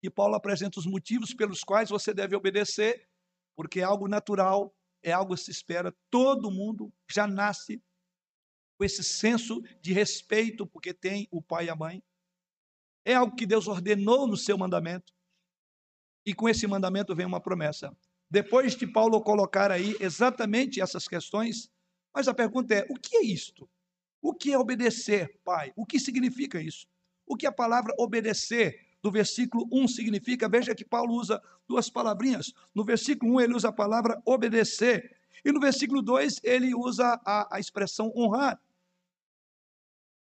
que Paulo apresenta os motivos pelos quais você deve obedecer, porque é algo natural, é algo que se espera, todo mundo já nasce com esse senso de respeito, porque tem o pai e a mãe. É algo que Deus ordenou no seu mandamento. E com esse mandamento vem uma promessa. Depois de Paulo colocar aí exatamente essas questões, mas a pergunta é: o que é isto? O que é obedecer, pai? O que significa isso? O que a palavra obedecer do versículo 1 significa? Veja que Paulo usa duas palavrinhas. No versículo 1 ele usa a palavra obedecer. E no versículo 2 ele usa a, a expressão honrar.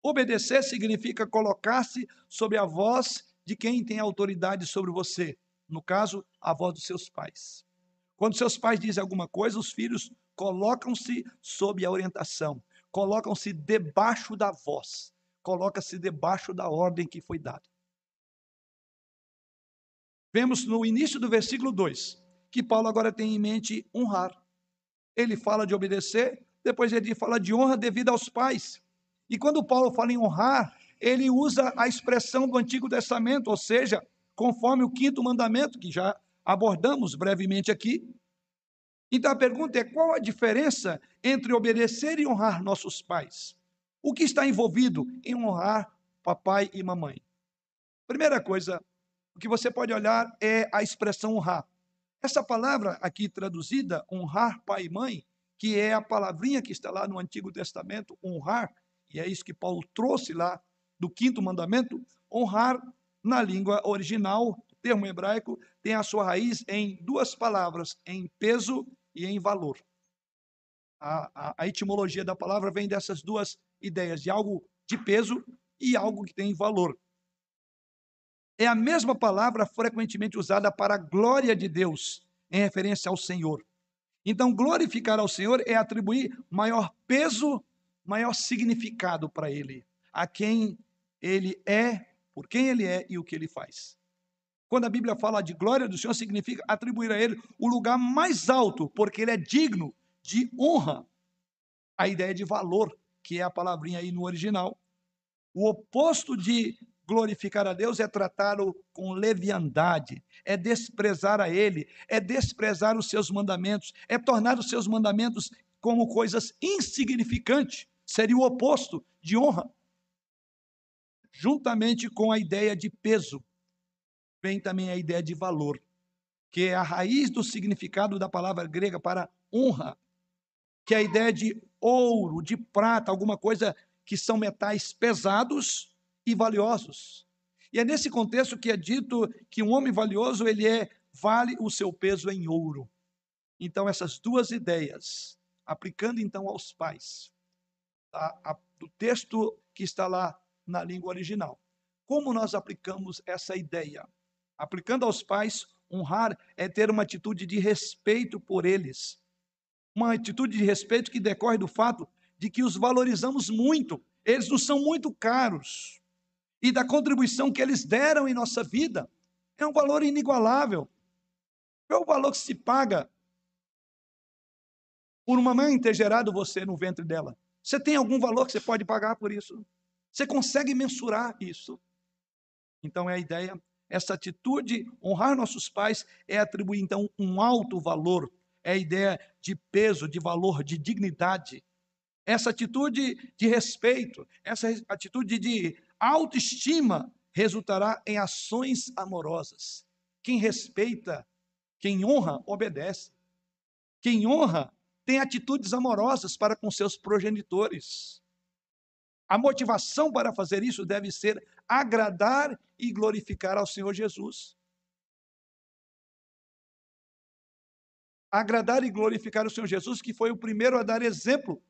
Obedecer significa colocar-se sob a voz de quem tem autoridade sobre você. No caso, a voz dos seus pais. Quando seus pais dizem alguma coisa, os filhos colocam-se sob a orientação, colocam-se debaixo da voz, coloca-se debaixo da ordem que foi dada. Vemos no início do versículo 2 que Paulo agora tem em mente honrar. Ele fala de obedecer, depois ele fala de honra devido aos pais. E quando Paulo fala em honrar, ele usa a expressão do Antigo Testamento, ou seja, conforme o quinto mandamento, que já abordamos brevemente aqui. Então a pergunta é: qual a diferença entre obedecer e honrar nossos pais? O que está envolvido em honrar papai e mamãe? Primeira coisa, o que você pode olhar é a expressão honrar. Essa palavra aqui traduzida, honrar pai e mãe, que é a palavrinha que está lá no Antigo Testamento, honrar, e é isso que Paulo trouxe lá do quinto mandamento, honrar na língua original termo hebraico tem a sua raiz em duas palavras, em peso e em valor. A, a, a, etimologia da palavra vem dessas duas ideias, de algo de peso e algo que tem valor. É a mesma palavra frequentemente usada para a glória de Deus, em referência ao Senhor. Então, glorificar ao Senhor é atribuir maior peso, maior significado para Ele, a quem Ele é, por quem Ele é e o que Ele faz. Quando a Bíblia fala de glória do Senhor, significa atribuir a Ele o lugar mais alto, porque Ele é digno de honra. A ideia de valor, que é a palavrinha aí no original. O oposto de glorificar a Deus é tratá-lo com leviandade, é desprezar a Ele, é desprezar os seus mandamentos, é tornar os seus mandamentos como coisas insignificantes. Seria o oposto de honra. Juntamente com a ideia de peso, vem também a ideia de valor, que é a raiz do significado da palavra grega para honra, que é a ideia de ouro, de prata, alguma coisa que são metais pesados e valiosos. E é nesse contexto que é dito que um homem valioso, ele é vale o seu peso em ouro. Então essas duas ideias, aplicando então aos pais, a, a, do texto que está lá na língua original. Como nós aplicamos essa ideia? Aplicando aos pais, honrar é ter uma atitude de respeito por eles. Uma atitude de respeito que decorre do fato de que os valorizamos muito. Eles nos são muito caros. E da contribuição que eles deram em nossa vida. É um valor inigualável. É o valor que se paga por uma mãe ter gerado você no ventre dela. Você tem algum valor que você pode pagar por isso? Você consegue mensurar isso? Então é a ideia essa atitude, honrar nossos pais, é atribuir então um alto valor, é a ideia de peso, de valor, de dignidade. Essa atitude de respeito, essa atitude de autoestima resultará em ações amorosas. Quem respeita, quem honra, obedece. Quem honra tem atitudes amorosas para com seus progenitores. A motivação para fazer isso deve ser agradar e glorificar ao Senhor Jesus. Agradar e glorificar o Senhor Jesus, que foi o primeiro a dar exemplo.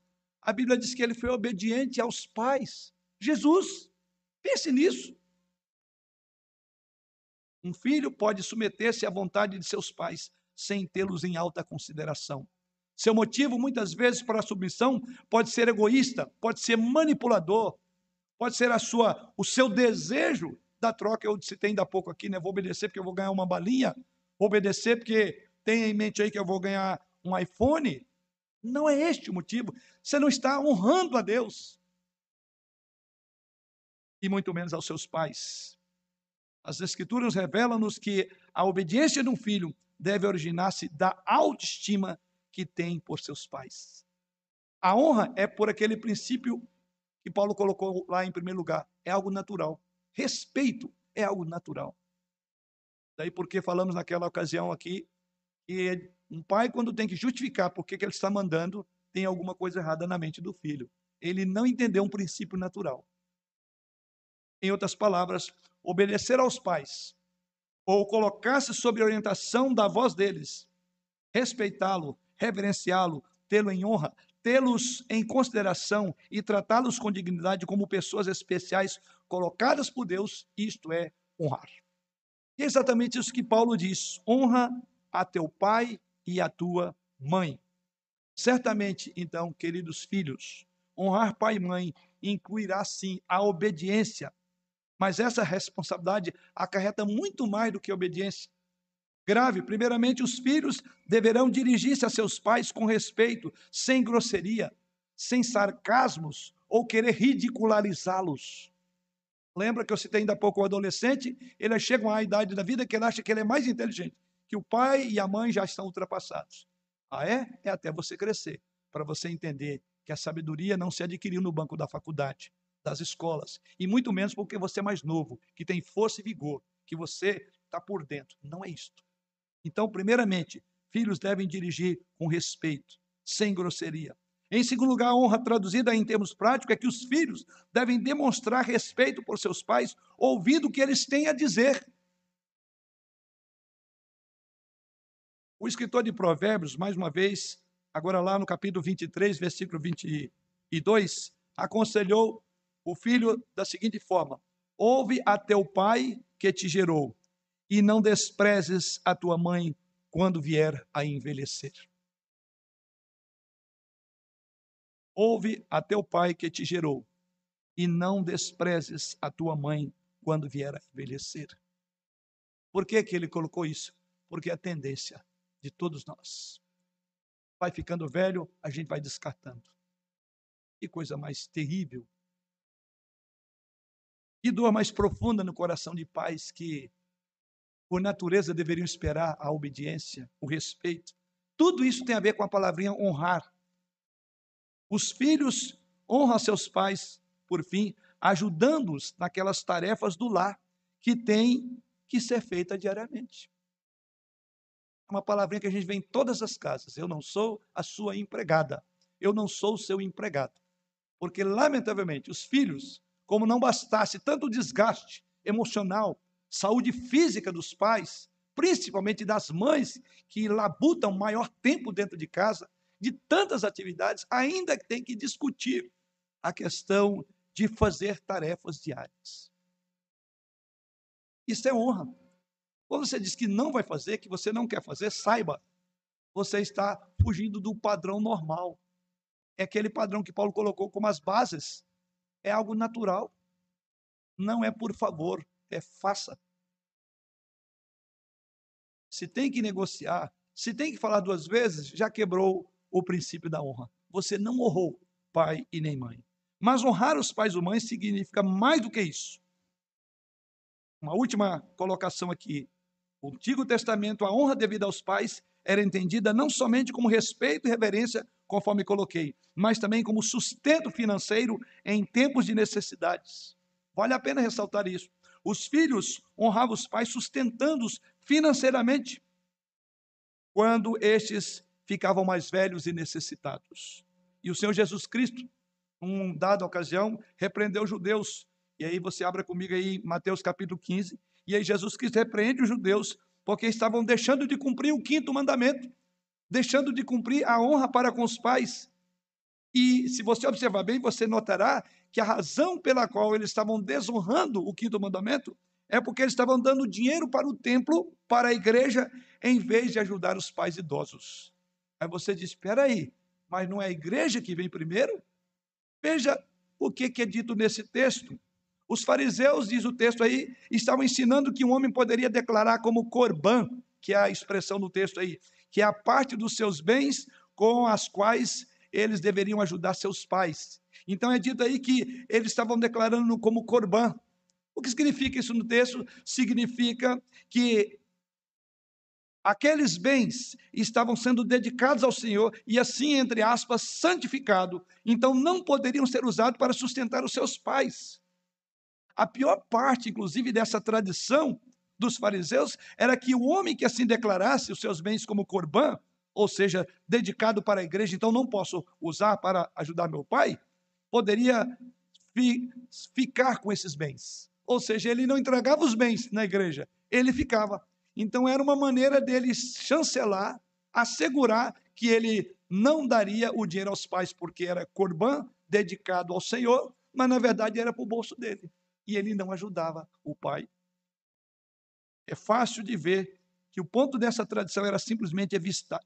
A Bíblia diz que ele foi obediente aos pais. Jesus, pense nisso. Um filho pode submeter-se à vontade de seus pais sem tê-los em alta consideração. Seu motivo, muitas vezes, para a submissão pode ser egoísta, pode ser manipulador, pode ser a sua, o seu desejo da troca. Eu citei ainda há pouco aqui, né? Vou obedecer porque eu vou ganhar uma balinha, vou obedecer porque tenha em mente aí que eu vou ganhar um iPhone. Não é este o motivo. Você não está honrando a Deus. E muito menos aos seus pais. As Escrituras revelam-nos que a obediência de um filho deve originar-se da autoestima que tem por seus pais. A honra é por aquele princípio que Paulo colocou lá em primeiro lugar, é algo natural. Respeito é algo natural. Daí porque falamos naquela ocasião aqui que um pai, quando tem que justificar por que ele está mandando, tem alguma coisa errada na mente do filho. Ele não entendeu um princípio natural. Em outras palavras, obedecer aos pais ou colocar-se sob orientação da voz deles, respeitá-lo, reverenciá-lo, tê-lo em honra, tê-los em consideração e tratá-los com dignidade como pessoas especiais colocadas por Deus, isto é honrar. E é exatamente isso que Paulo diz: honra a teu pai e a tua mãe. Certamente, então, queridos filhos, honrar pai e mãe incluirá sim a obediência, mas essa responsabilidade acarreta muito mais do que obediência. Grave, primeiramente, os filhos deverão dirigir-se a seus pais com respeito, sem grosseria, sem sarcasmos ou querer ridicularizá-los. Lembra que eu citei ainda há pouco o adolescente? Eles chegam à idade da vida que ele acha que ele é mais inteligente, que o pai e a mãe já estão ultrapassados. Ah, é? É até você crescer, para você entender que a sabedoria não se adquiriu no banco da faculdade, das escolas, e muito menos porque você é mais novo, que tem força e vigor, que você está por dentro. Não é isto. Então, primeiramente, filhos devem dirigir com respeito, sem grosseria. Em segundo lugar, a honra traduzida em termos práticos é que os filhos devem demonstrar respeito por seus pais, ouvindo o que eles têm a dizer. O escritor de Provérbios, mais uma vez, agora lá no capítulo 23, versículo 22, aconselhou o filho da seguinte forma: Ouve a teu pai que te gerou, e não desprezes a tua mãe quando vier a envelhecer. Ouve a teu pai que te gerou, e não desprezes a tua mãe quando vier a envelhecer. Por que, que ele colocou isso? Porque é a tendência de todos nós. Vai ficando velho, a gente vai descartando. Que coisa mais terrível. Que dor mais profunda no coração de pais que, por natureza, deveriam esperar a obediência, o respeito. Tudo isso tem a ver com a palavrinha honrar. Os filhos honram seus pais, por fim, ajudando-os naquelas tarefas do lar que têm que ser feitas diariamente uma palavrinha que a gente vê em todas as casas. Eu não sou a sua empregada. Eu não sou o seu empregado. Porque, lamentavelmente, os filhos, como não bastasse tanto desgaste emocional, saúde física dos pais, principalmente das mães que labutam maior tempo dentro de casa, de tantas atividades, ainda tem que discutir a questão de fazer tarefas diárias. Isso é honra. Quando você diz que não vai fazer, que você não quer fazer, saiba, você está fugindo do padrão normal. É aquele padrão que Paulo colocou como as bases. É algo natural. Não é por favor, é faça. Se tem que negociar, se tem que falar duas vezes, já quebrou o princípio da honra. Você não honrou pai e nem mãe. Mas honrar os pais ou mães significa mais do que isso. Uma última colocação aqui. O Antigo Testamento, a honra devida aos pais era entendida não somente como respeito e reverência, conforme coloquei, mas também como sustento financeiro em tempos de necessidades. Vale a pena ressaltar isso. Os filhos honravam os pais sustentando-os financeiramente quando estes ficavam mais velhos e necessitados. E o Senhor Jesus Cristo, num dada ocasião, repreendeu os judeus. E aí você abra comigo aí Mateus capítulo 15, e aí Jesus Cristo repreende os judeus porque estavam deixando de cumprir o quinto mandamento, deixando de cumprir a honra para com os pais. E se você observar bem, você notará que a razão pela qual eles estavam desonrando o quinto mandamento é porque eles estavam dando dinheiro para o templo, para a igreja, em vez de ajudar os pais idosos. Aí você diz: espera aí, mas não é a igreja que vem primeiro? Veja o que é dito nesse texto. Os fariseus, diz o texto aí, estavam ensinando que um homem poderia declarar como corban, que é a expressão do texto aí, que é a parte dos seus bens com as quais eles deveriam ajudar seus pais. Então é dito aí que eles estavam declarando como corban. O que significa isso no texto? Significa que aqueles bens estavam sendo dedicados ao Senhor e assim, entre aspas, santificado. Então não poderiam ser usados para sustentar os seus pais. A pior parte, inclusive, dessa tradição dos fariseus era que o homem que assim declarasse os seus bens como corban, ou seja, dedicado para a igreja, então não posso usar para ajudar meu pai, poderia fi, ficar com esses bens. Ou seja, ele não entregava os bens na igreja, ele ficava. Então era uma maneira dele chancelar, assegurar que ele não daria o dinheiro aos pais porque era corban dedicado ao Senhor, mas na verdade era para o bolso dele. E ele não ajudava o pai. É fácil de ver que o ponto dessa tradição era simplesmente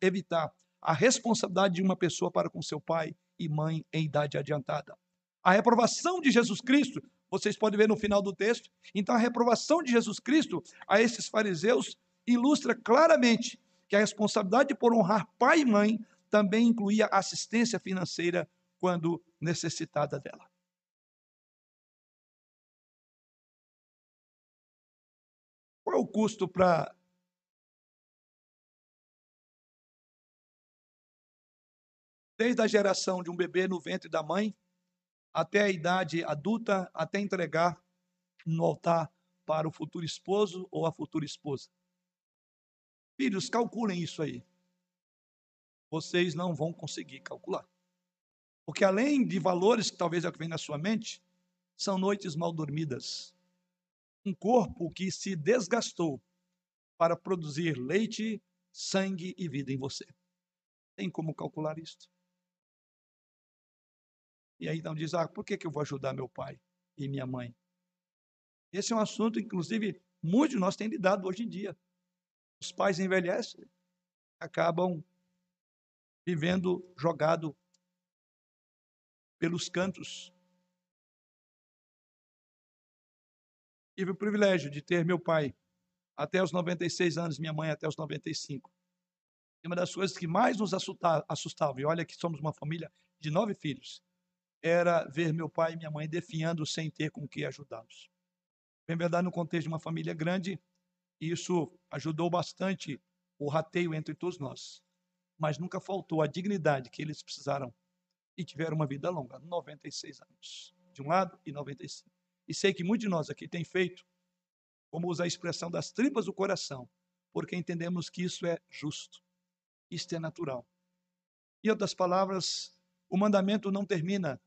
evitar a responsabilidade de uma pessoa para com seu pai e mãe em idade adiantada. A reprovação de Jesus Cristo, vocês podem ver no final do texto. Então, a reprovação de Jesus Cristo a esses fariseus ilustra claramente que a responsabilidade por honrar pai e mãe também incluía assistência financeira quando necessitada dela. Qual é o custo para desde a geração de um bebê no ventre da mãe até a idade adulta, até entregar no altar para o futuro esposo ou a futura esposa. Filhos, calculem isso aí. Vocês não vão conseguir calcular. Porque além de valores que talvez é o que vem na sua mente, são noites mal dormidas. Um corpo que se desgastou para produzir leite, sangue e vida em você. Tem como calcular isso? E aí então diz: ah, por que, que eu vou ajudar meu pai e minha mãe? Esse é um assunto, inclusive, muitos de nós têm lidado hoje em dia. Os pais envelhecem, acabam vivendo jogado pelos cantos. Tive o privilégio de ter meu pai até os 96 anos, minha mãe até os 95. E uma das coisas que mais nos assustava, e olha que somos uma família de nove filhos, era ver meu pai e minha mãe definhando sem ter com que ajudá-los. Bem verdade, no contexto de uma família grande, isso ajudou bastante o rateio entre todos nós. Mas nunca faltou a dignidade que eles precisaram e tiveram uma vida longa, 96 anos, de um lado e 95. E sei que muitos de nós aqui têm feito, como usa a expressão das tripas do coração, porque entendemos que isso é justo, isto é natural. Em outras palavras, o mandamento não termina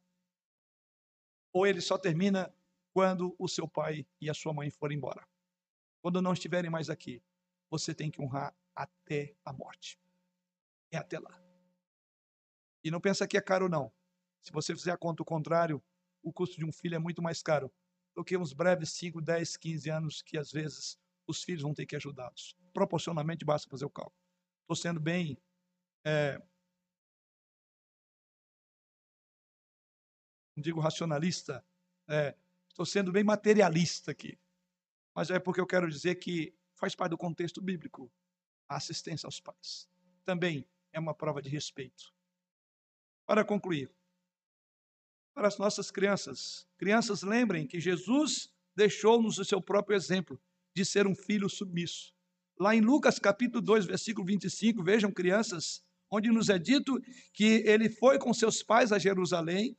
ou ele só termina quando o seu pai e a sua mãe forem embora. Quando não estiverem mais aqui, você tem que honrar até a morte. É até lá. E não pensa que é caro, não. Se você fizer a conta o contrário, o custo de um filho é muito mais caro do que uns breves 5, 10, 15 anos que às vezes os filhos vão ter que ajudá-los. Proporcionalmente, basta fazer o cálculo. Estou sendo bem é, não digo racionalista, é, estou sendo bem materialista aqui. Mas é porque eu quero dizer que faz parte do contexto bíblico a assistência aos pais. Também é uma prova de respeito. Para concluir, para as nossas crianças, crianças lembrem que Jesus deixou-nos o seu próprio exemplo de ser um filho submisso. Lá em Lucas capítulo 2, versículo 25, vejam crianças, onde nos é dito que ele foi com seus pais a Jerusalém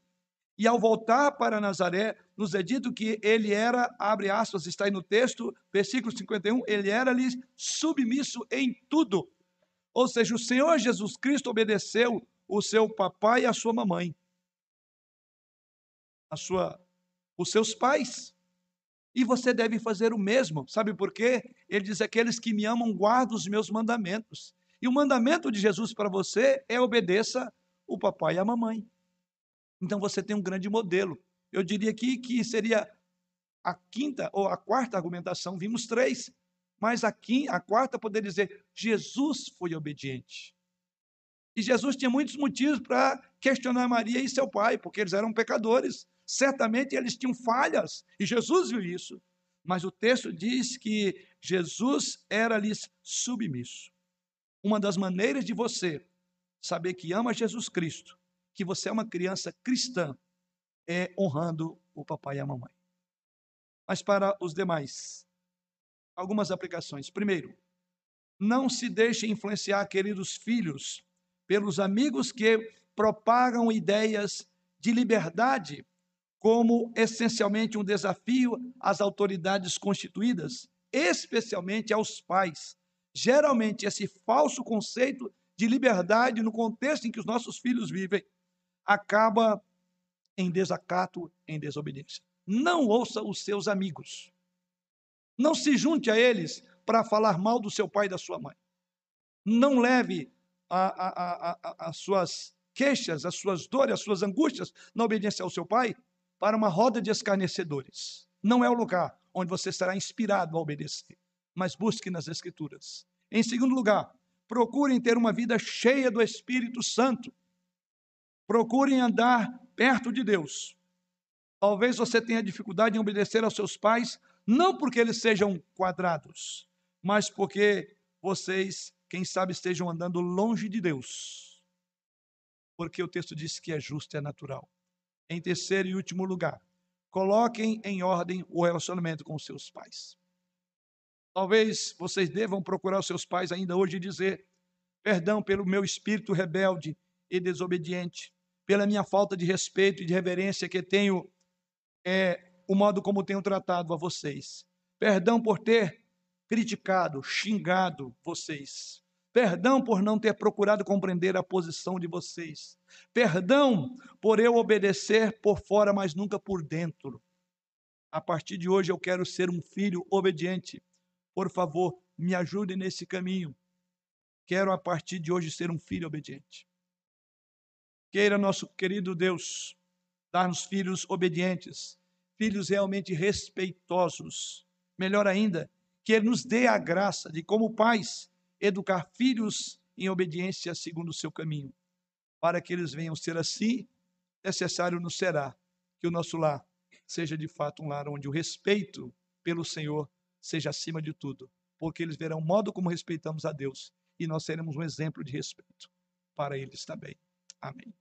e ao voltar para Nazaré, nos é dito que ele era, abre aspas, está aí no texto, versículo 51, ele era-lhes submisso em tudo. Ou seja, o Senhor Jesus Cristo obedeceu o seu papai e a sua mamãe. A sua, os seus pais. E você deve fazer o mesmo. Sabe por quê? Ele diz: aqueles que me amam guardam os meus mandamentos. E o mandamento de Jesus para você é obedeça o papai e a mamãe. Então você tem um grande modelo. Eu diria aqui que seria a quinta ou a quarta argumentação, vimos três, mas a, quinta, a quarta poderia dizer: Jesus foi obediente. E Jesus tinha muitos motivos para questionar Maria e seu pai, porque eles eram pecadores. Certamente eles tinham falhas, e Jesus viu isso. Mas o texto diz que Jesus era-lhes submisso. Uma das maneiras de você saber que ama Jesus Cristo que você é uma criança cristã é honrando o papai e a mamãe. Mas para os demais, algumas aplicações. Primeiro, não se deixe influenciar, queridos filhos, pelos amigos que propagam ideias de liberdade como essencialmente um desafio às autoridades constituídas, especialmente aos pais. Geralmente, esse falso conceito de liberdade no contexto em que os nossos filhos vivem acaba em desacato, em desobediência. Não ouça os seus amigos. Não se junte a eles para falar mal do seu pai e da sua mãe. Não leve as suas queixas, as suas dores, as suas angústias na obediência ao seu pai para uma roda de escarnecedores. Não é o lugar onde você será inspirado a obedecer, mas busque nas Escrituras. Em segundo lugar, procurem ter uma vida cheia do Espírito Santo. Procurem andar perto de Deus. Talvez você tenha dificuldade em obedecer aos seus pais, não porque eles sejam quadrados, mas porque vocês, quem sabe, estejam andando longe de Deus. Porque o texto diz que é justo e é natural. Em terceiro e último lugar, coloquem em ordem o relacionamento com seus pais. Talvez vocês devam procurar seus pais ainda hoje e dizer: perdão pelo meu espírito rebelde e desobediente, pela minha falta de respeito e de reverência que tenho, é, o modo como tenho tratado a vocês. Perdão por ter criticado, xingado vocês. Perdão por não ter procurado compreender a posição de vocês. Perdão por eu obedecer por fora, mas nunca por dentro. A partir de hoje eu quero ser um filho obediente. Por favor, me ajude nesse caminho. Quero a partir de hoje ser um filho obediente. Queira nosso querido Deus dar-nos filhos obedientes, filhos realmente respeitosos. Melhor ainda, que Ele nos dê a graça de, como pais, educar filhos em obediência segundo o seu caminho. Para que eles venham ser assim, necessário nos será que o nosso lar seja de fato um lar onde o respeito pelo Senhor seja acima de tudo, porque eles verão o modo como respeitamos a Deus e nós seremos um exemplo de respeito para eles também. Amém.